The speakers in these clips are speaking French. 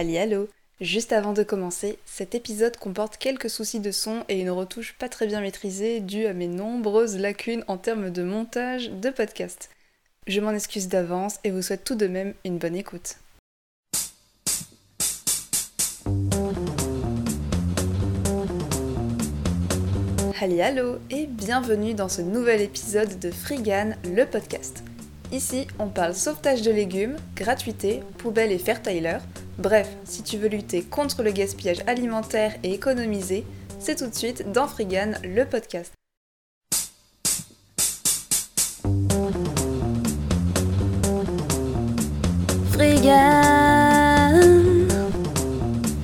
Hallo Juste avant de commencer, cet épisode comporte quelques soucis de son et une retouche pas très bien maîtrisée due à mes nombreuses lacunes en termes de montage de podcast. Je m'en excuse d'avance et vous souhaite tout de même une bonne écoute. Hallo et bienvenue dans ce nouvel épisode de Frigan, le podcast. Ici, on parle sauvetage de légumes, gratuité, poubelle et fair-tyler. Bref, si tu veux lutter contre le gaspillage alimentaire et économiser, c'est tout de suite dans Frigan, le podcast. Frigan,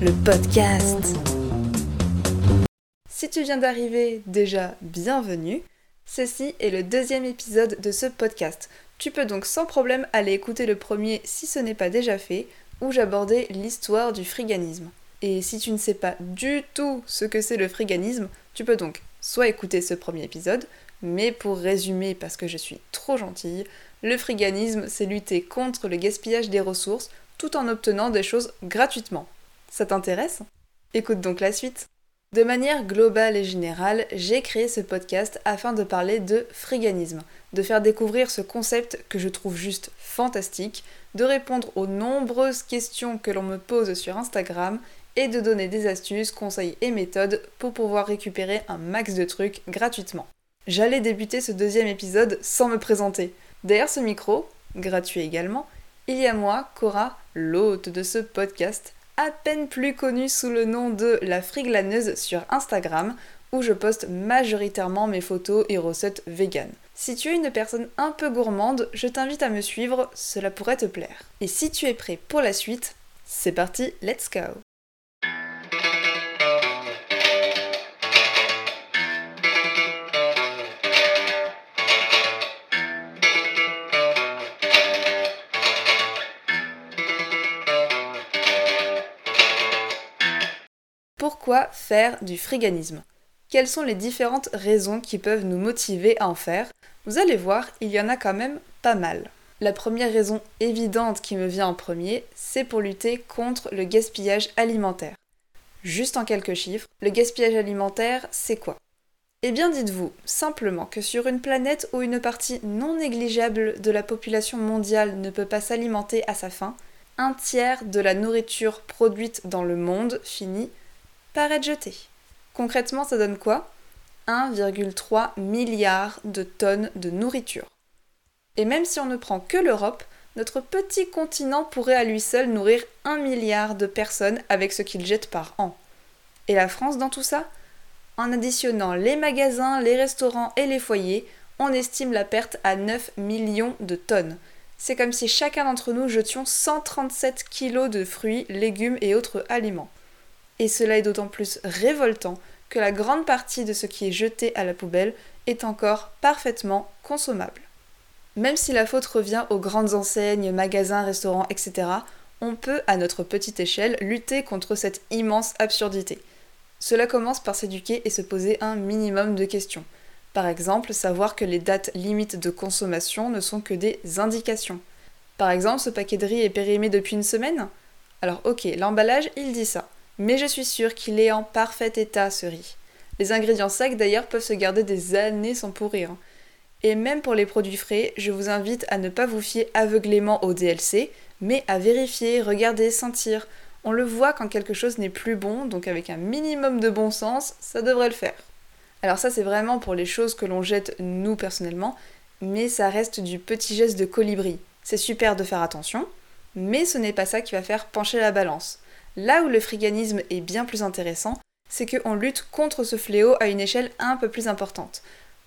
le podcast. Si tu viens d'arriver, déjà bienvenue. Ceci est le deuxième épisode de ce podcast. Tu peux donc sans problème aller écouter le premier si ce n'est pas déjà fait, où j'abordais l'histoire du friganisme. Et si tu ne sais pas du tout ce que c'est le friganisme, tu peux donc soit écouter ce premier épisode, mais pour résumer parce que je suis trop gentille, le friganisme c'est lutter contre le gaspillage des ressources tout en obtenant des choses gratuitement. Ça t'intéresse? Écoute donc la suite. De manière globale et générale, j'ai créé ce podcast afin de parler de friganisme, de faire découvrir ce concept que je trouve juste fantastique, de répondre aux nombreuses questions que l'on me pose sur Instagram et de donner des astuces, conseils et méthodes pour pouvoir récupérer un max de trucs gratuitement. J'allais débuter ce deuxième épisode sans me présenter. Derrière ce micro, gratuit également, il y a moi, Cora, l'hôte de ce podcast, à peine plus connue sous le nom de La Friglaneuse sur Instagram, où je poste majoritairement mes photos et recettes vegan. Si tu es une personne un peu gourmande, je t'invite à me suivre, cela pourrait te plaire. Et si tu es prêt pour la suite, c'est parti, let's go Faire du friganisme Quelles sont les différentes raisons qui peuvent nous motiver à en faire? Vous allez voir, il y en a quand même pas mal. La première raison évidente qui me vient en premier, c'est pour lutter contre le gaspillage alimentaire. Juste en quelques chiffres, le gaspillage alimentaire, c'est quoi? Eh bien dites-vous simplement que sur une planète où une partie non négligeable de la population mondiale ne peut pas s'alimenter à sa faim, un tiers de la nourriture produite dans le monde finit par être jeté. Concrètement, ça donne quoi? 1,3 milliard de tonnes de nourriture. Et même si on ne prend que l'Europe, notre petit continent pourrait à lui seul nourrir 1 milliard de personnes avec ce qu'il jette par an. Et la France dans tout ça? En additionnant les magasins, les restaurants et les foyers, on estime la perte à 9 millions de tonnes. C'est comme si chacun d'entre nous jetions 137 kilos de fruits, légumes et autres aliments. Et cela est d'autant plus révoltant que la grande partie de ce qui est jeté à la poubelle est encore parfaitement consommable. Même si la faute revient aux grandes enseignes, magasins, restaurants, etc., on peut, à notre petite échelle, lutter contre cette immense absurdité. Cela commence par s'éduquer et se poser un minimum de questions. Par exemple, savoir que les dates limites de consommation ne sont que des indications. Par exemple, ce paquet de riz est périmé depuis une semaine? Alors ok, l'emballage, il dit ça mais je suis sûre qu'il est en parfait état ce riz. Les ingrédients secs d'ailleurs peuvent se garder des années sans pourrir. Et même pour les produits frais, je vous invite à ne pas vous fier aveuglément au DLC, mais à vérifier, regarder, sentir. On le voit quand quelque chose n'est plus bon, donc avec un minimum de bon sens, ça devrait le faire. Alors ça c'est vraiment pour les choses que l'on jette nous personnellement, mais ça reste du petit geste de colibri. C'est super de faire attention, mais ce n'est pas ça qui va faire pencher la balance. Là où le friganisme est bien plus intéressant, c'est qu'on lutte contre ce fléau à une échelle un peu plus importante.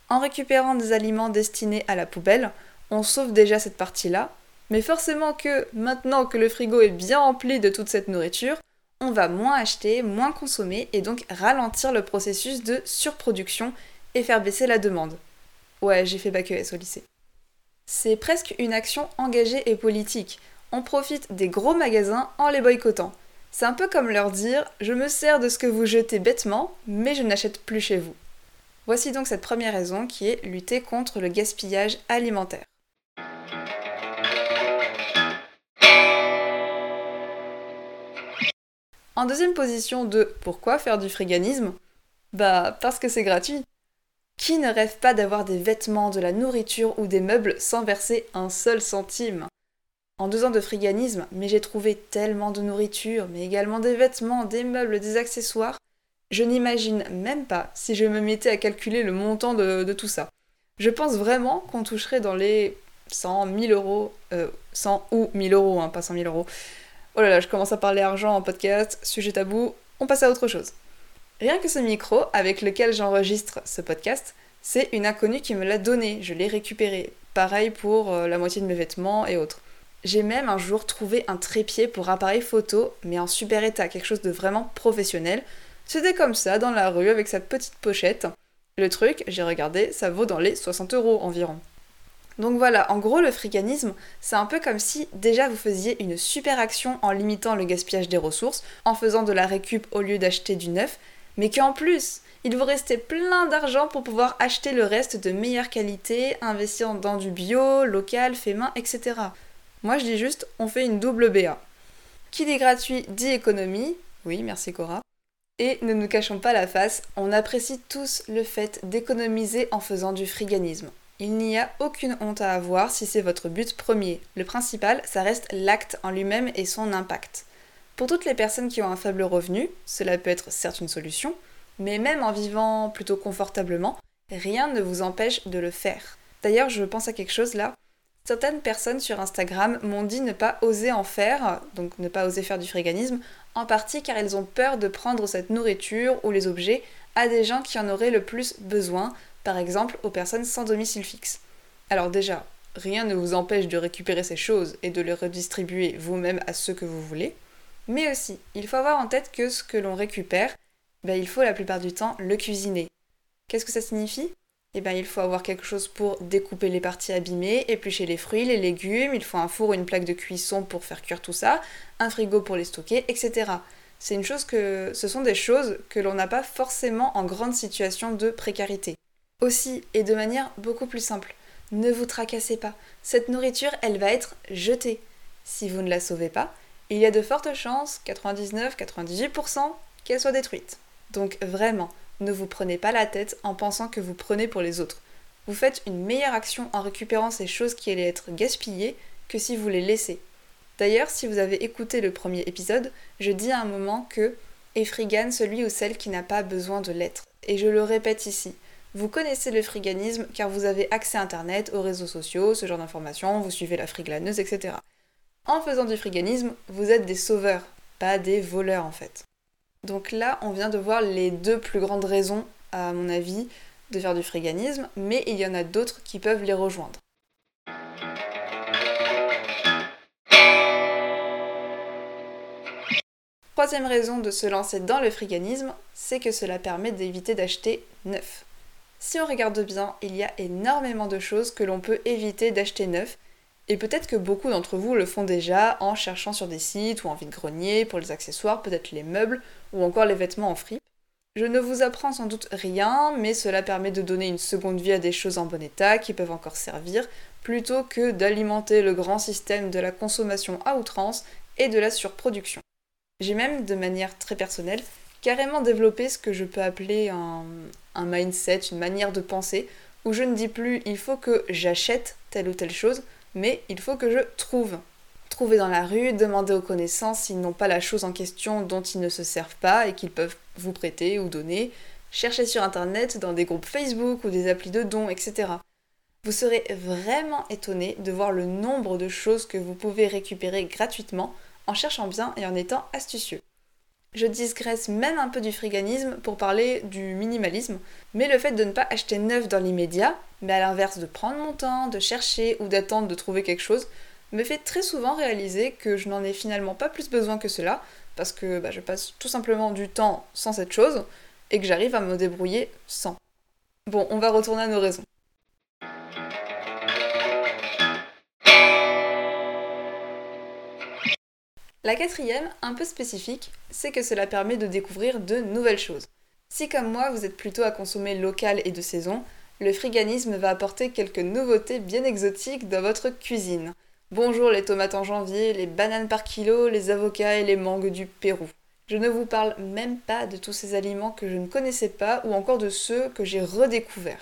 En récupérant des aliments destinés à la poubelle, on sauve déjà cette partie-là, mais forcément que maintenant que le frigo est bien rempli de toute cette nourriture, on va moins acheter, moins consommer et donc ralentir le processus de surproduction et faire baisser la demande. Ouais, j'ai fait bac ES au lycée. C'est presque une action engagée et politique. On profite des gros magasins en les boycottant. C'est un peu comme leur dire Je me sers de ce que vous jetez bêtement, mais je n'achète plus chez vous. Voici donc cette première raison qui est lutter contre le gaspillage alimentaire. En deuxième position de pourquoi faire du friganisme? Bah parce que c'est gratuit. Qui ne rêve pas d'avoir des vêtements, de la nourriture ou des meubles sans verser un seul centime? En deux ans de friganisme, mais j'ai trouvé tellement de nourriture, mais également des vêtements, des meubles, des accessoires. Je n'imagine même pas si je me mettais à calculer le montant de, tout ça. Je pense vraiment qu'on toucherait dans les 100, 1000 euros, 100 euh, ou 1000 euros, hein, pas 100 000 euros. Oh là là, je commence à parler argent en podcast, sujet tabou, on passe à autre chose. Rien que ce micro avec lequel j'enregistre ce podcast, c'est une inconnue qui me l'a donné, je l'ai récupéré. Pareil pour euh, la moitié de mes vêtements et autres. J'ai même un jour trouvé un trépied pour appareil photo, mais en super état, quelque chose de vraiment professionnel. C'était comme ça, dans la rue, avec sa petite pochette. Le truc, j'ai regardé, ça vaut dans les 60 euros environ. Donc voilà, en gros, le friganisme, c'est un peu comme si déjà vous faisiez une super action en limitant le gaspillage des ressources, en faisant de la récup au lieu d'acheter du neuf, mais qu'en plus, il vous restait plein d'argent pour pouvoir acheter le reste de meilleure qualité, investir dans du bio, local, fait main, etc. Moi je dis juste, on fait une double BA. Qui dit gratuit dit économie, oui merci Cora. Et ne nous cachons pas la face, on apprécie tous le fait d'économiser en faisant du friganisme. Il n'y a aucune honte à avoir si c'est votre but premier. Le principal, ça reste l'acte en lui-même et son impact. Pour toutes les personnes qui ont un faible revenu, cela peut être certes une solution, mais même en vivant plutôt confortablement, rien ne vous empêche de le faire. D'ailleurs, je pense à quelque chose là. Certaines personnes sur Instagram m'ont dit ne pas oser en faire, donc ne pas oser faire du fréganisme, en partie car elles ont peur de prendre cette nourriture ou les objets à des gens qui en auraient le plus besoin, par exemple aux personnes sans domicile fixe. Alors déjà, rien ne vous empêche de récupérer ces choses et de les redistribuer vous-même à ceux que vous voulez. Mais aussi, il faut avoir en tête que ce que l'on récupère, ben, il faut la plupart du temps le cuisiner. Qu'est-ce que ça signifie? Eh bien, il faut avoir quelque chose pour découper les parties abîmées, éplucher les fruits, les légumes, il faut un four ou une plaque de cuisson pour faire cuire tout ça, un frigo pour les stocker, etc. C'est une chose que ce sont des choses que l'on n'a pas forcément en grande situation de précarité. Aussi, et de manière beaucoup plus simple, ne vous tracassez pas. Cette nourriture, elle va être jetée. Si vous ne la sauvez pas, il y a de fortes chances, 99-98%, qu'elle soit détruite. Donc vraiment, ne vous prenez pas la tête en pensant que vous prenez pour les autres. Vous faites une meilleure action en récupérant ces choses qui allaient être gaspillées que si vous les laissez. D'ailleurs, si vous avez écouté le premier épisode, je dis à un moment que est frigane celui ou celle qui n'a pas besoin de l'être. Et je le répète ici. Vous connaissez le friganisme car vous avez accès à Internet, aux réseaux sociaux, ce genre d'informations, vous suivez la friglaneuse, etc. En faisant du friganisme, vous êtes des sauveurs, pas des voleurs en fait. Donc là, on vient de voir les deux plus grandes raisons, à mon avis, de faire du friganisme, mais il y en a d'autres qui peuvent les rejoindre. Troisième raison de se lancer dans le friganisme, c'est que cela permet d'éviter d'acheter neuf. Si on regarde bien, il y a énormément de choses que l'on peut éviter d'acheter neuf et peut-être que beaucoup d'entre vous le font déjà en cherchant sur des sites ou en vide-grenier pour les accessoires, peut-être les meubles ou encore les vêtements en fripe. Je ne vous apprends sans doute rien, mais cela permet de donner une seconde vie à des choses en bon état qui peuvent encore servir, plutôt que d'alimenter le grand système de la consommation à outrance et de la surproduction. J'ai même, de manière très personnelle, carrément développé ce que je peux appeler un, un mindset, une manière de penser, où je ne dis plus il faut que j'achète telle ou telle chose, mais il faut que je trouve. Trouver dans la rue, demander aux connaissances s'ils n'ont pas la chose en question dont ils ne se servent pas et qu'ils peuvent vous prêter ou donner, chercher sur internet dans des groupes Facebook ou des applis de dons, etc. Vous serez vraiment étonné de voir le nombre de choses que vous pouvez récupérer gratuitement en cherchant bien et en étant astucieux. Je digresse même un peu du friganisme pour parler du minimalisme, mais le fait de ne pas acheter neuf dans l'immédiat, mais à l'inverse de prendre mon temps, de chercher ou d'attendre de trouver quelque chose, me fait très souvent réaliser que je n'en ai finalement pas plus besoin que cela, parce que bah, je passe tout simplement du temps sans cette chose, et que j'arrive à me débrouiller sans. Bon, on va retourner à nos raisons. La quatrième, un peu spécifique, c'est que cela permet de découvrir de nouvelles choses. Si comme moi vous êtes plutôt à consommer local et de saison, le friganisme va apporter quelques nouveautés bien exotiques dans votre cuisine. Bonjour les tomates en janvier, les bananes par kilo, les avocats et les mangues du Pérou. Je ne vous parle même pas de tous ces aliments que je ne connaissais pas ou encore de ceux que j'ai redécouverts.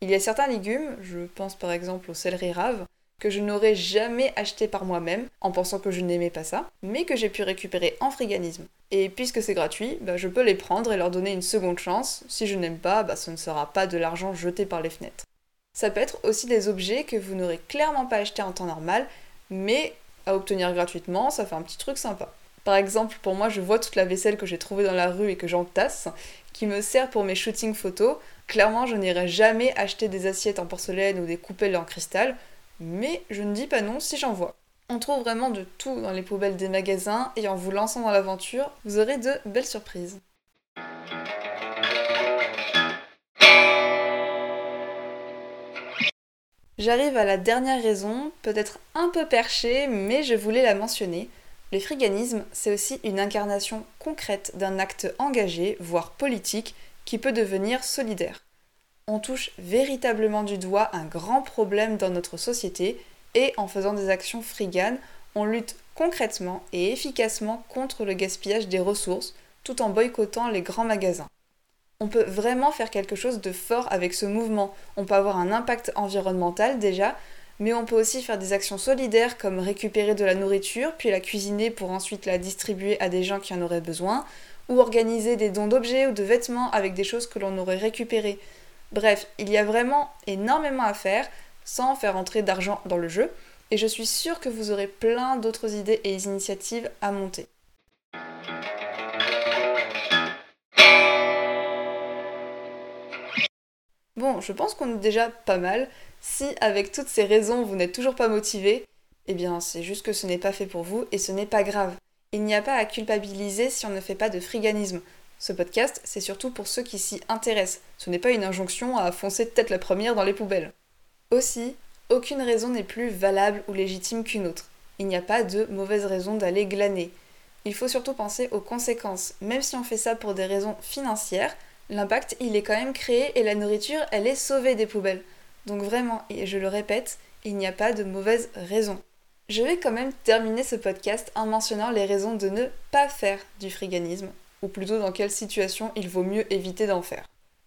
Il y a certains légumes, je pense par exemple au céleri rave, que je n'aurais jamais acheté par moi-même en pensant que je n'aimais pas ça, mais que j'ai pu récupérer en friganisme. Et puisque c'est gratuit, bah, je peux les prendre et leur donner une seconde chance. Si je n'aime pas, bah, ce ne sera pas de l'argent jeté par les fenêtres. Ça peut être aussi des objets que vous n'aurez clairement pas achetés en temps normal, mais à obtenir gratuitement, ça fait un petit truc sympa. Par exemple, pour moi, je vois toute la vaisselle que j'ai trouvée dans la rue et que j'entasse, qui me sert pour mes shootings photos. Clairement, je n'irai jamais acheter des assiettes en porcelaine ou des coupelles en cristal, mais je ne dis pas non si j'en vois. On trouve vraiment de tout dans les poubelles des magasins et en vous lançant dans l'aventure, vous aurez de belles surprises. J'arrive à la dernière raison, peut-être un peu perchée, mais je voulais la mentionner. Le friganisme, c'est aussi une incarnation concrète d'un acte engagé, voire politique, qui peut devenir solidaire on touche véritablement du doigt un grand problème dans notre société et en faisant des actions friganes, on lutte concrètement et efficacement contre le gaspillage des ressources tout en boycottant les grands magasins. On peut vraiment faire quelque chose de fort avec ce mouvement. On peut avoir un impact environnemental déjà, mais on peut aussi faire des actions solidaires comme récupérer de la nourriture, puis la cuisiner pour ensuite la distribuer à des gens qui en auraient besoin, ou organiser des dons d'objets ou de vêtements avec des choses que l'on aurait récupérées. Bref, il y a vraiment énormément à faire sans faire entrer d'argent dans le jeu, et je suis sûre que vous aurez plein d'autres idées et initiatives à monter. Bon, je pense qu'on est déjà pas mal. Si avec toutes ces raisons vous n'êtes toujours pas motivé, eh bien c'est juste que ce n'est pas fait pour vous et ce n'est pas grave. Il n'y a pas à culpabiliser si on ne fait pas de friganisme. Ce podcast, c'est surtout pour ceux qui s'y intéressent. Ce n'est pas une injonction à foncer tête la première dans les poubelles. Aussi, aucune raison n'est plus valable ou légitime qu'une autre. Il n'y a pas de mauvaise raison d'aller glaner. Il faut surtout penser aux conséquences. Même si on fait ça pour des raisons financières, l'impact il est quand même créé et la nourriture elle est sauvée des poubelles. Donc vraiment, et je le répète, il n'y a pas de mauvaise raison. Je vais quand même terminer ce podcast en mentionnant les raisons de ne pas faire du friganisme ou plutôt dans quelle situation il vaut mieux éviter d'en faire.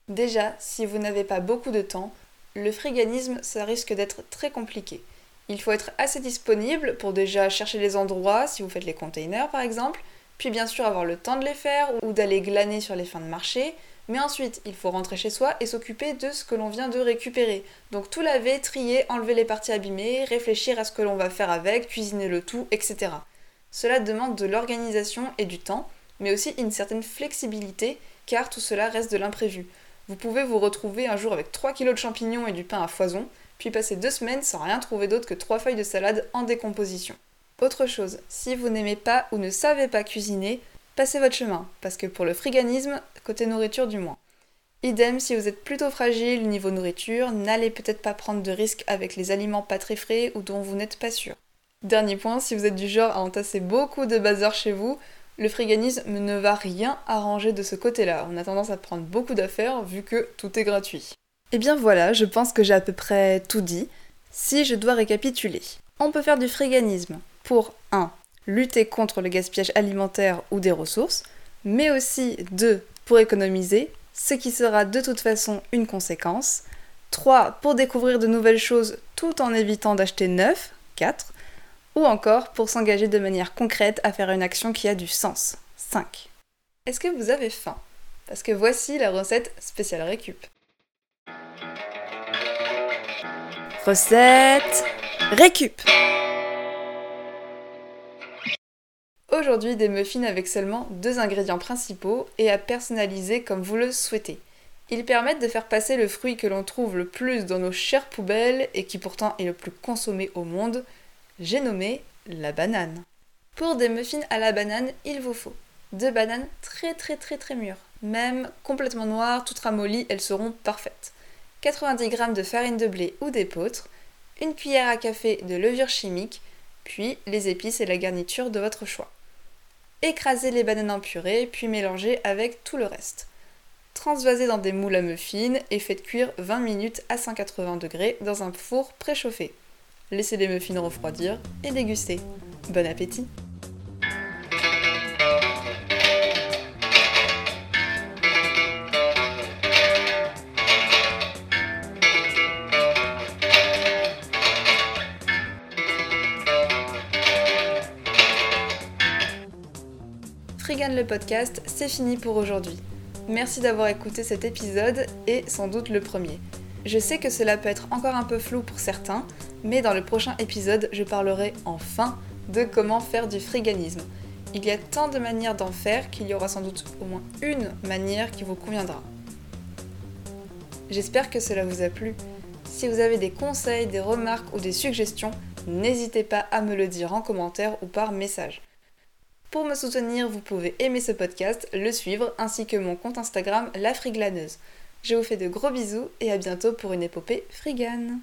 Déjà, si vous n'avez pas beaucoup de temps, le friganisme, ça risque d'être très compliqué. Il faut être assez disponible pour déjà chercher les endroits, si vous faites les containers par exemple, puis bien sûr avoir le temps de les faire ou d'aller glaner sur les fins de marché, mais ensuite il faut rentrer chez soi et s'occuper de ce que l'on vient de récupérer. Donc tout laver, trier, enlever les parties abîmées, réfléchir à ce que l'on va faire avec, cuisiner le tout, etc. Cela demande de l'organisation et du temps, mais aussi une certaine flexibilité, car tout cela reste de l'imprévu. Vous pouvez vous retrouver un jour avec 3 kg de champignons et du pain à foison, puis passer deux semaines sans rien trouver d'autre que 3 feuilles de salade en décomposition. Autre chose, si vous n'aimez pas ou ne savez pas cuisiner, passez votre chemin, parce que pour le friganisme, côté nourriture du moins. Idem, si vous êtes plutôt fragile niveau nourriture, n'allez peut-être pas prendre de risques avec les aliments pas très frais ou dont vous n'êtes pas sûr. Dernier point, si vous êtes du genre à entasser beaucoup de bazar chez vous, le friganisme ne va rien arranger de ce côté-là. On a tendance à prendre beaucoup d'affaires vu que tout est gratuit. Et eh bien voilà, je pense que j'ai à peu près tout dit. Si je dois récapituler, on peut faire du friganisme pour 1. lutter contre le gaspillage alimentaire ou des ressources, mais aussi 2. pour économiser, ce qui sera de toute façon une conséquence. 3. pour découvrir de nouvelles choses tout en évitant d'acheter neuf. 4 ou encore pour s'engager de manière concrète à faire une action qui a du sens. 5. Est-ce que vous avez faim? Parce que voici la recette spéciale récup. Recette récup Aujourd'hui des muffins avec seulement deux ingrédients principaux et à personnaliser comme vous le souhaitez. Ils permettent de faire passer le fruit que l'on trouve le plus dans nos chères poubelles et qui pourtant est le plus consommé au monde, j'ai nommé la banane. Pour des muffins à la banane, il vous faut deux bananes très très très très mûres, même complètement noires, toutes ramollies, elles seront parfaites. 90 g de farine de blé ou d'épeautre, une cuillère à café de levure chimique, puis les épices et la garniture de votre choix. Écrasez les bananes en purée, puis mélangez avec tout le reste. Transvasez dans des moules à muffins et faites cuire 20 minutes à 180 degrés dans un four préchauffé laissez les muffins refroidir et dégustez. Bon appétit Frigane le podcast, c'est fini pour aujourd'hui. Merci d'avoir écouté cet épisode et sans doute le premier. Je sais que cela peut être encore un peu flou pour certains, mais dans le prochain épisode, je parlerai enfin de comment faire du friganisme. Il y a tant de manières d'en faire qu'il y aura sans doute au moins une manière qui vous conviendra. J'espère que cela vous a plu. Si vous avez des conseils, des remarques ou des suggestions, n'hésitez pas à me le dire en commentaire ou par message. Pour me soutenir, vous pouvez aimer ce podcast, le suivre, ainsi que mon compte Instagram La Friglaneuse. Je vous fais de gros bisous et à bientôt pour une épopée frigane.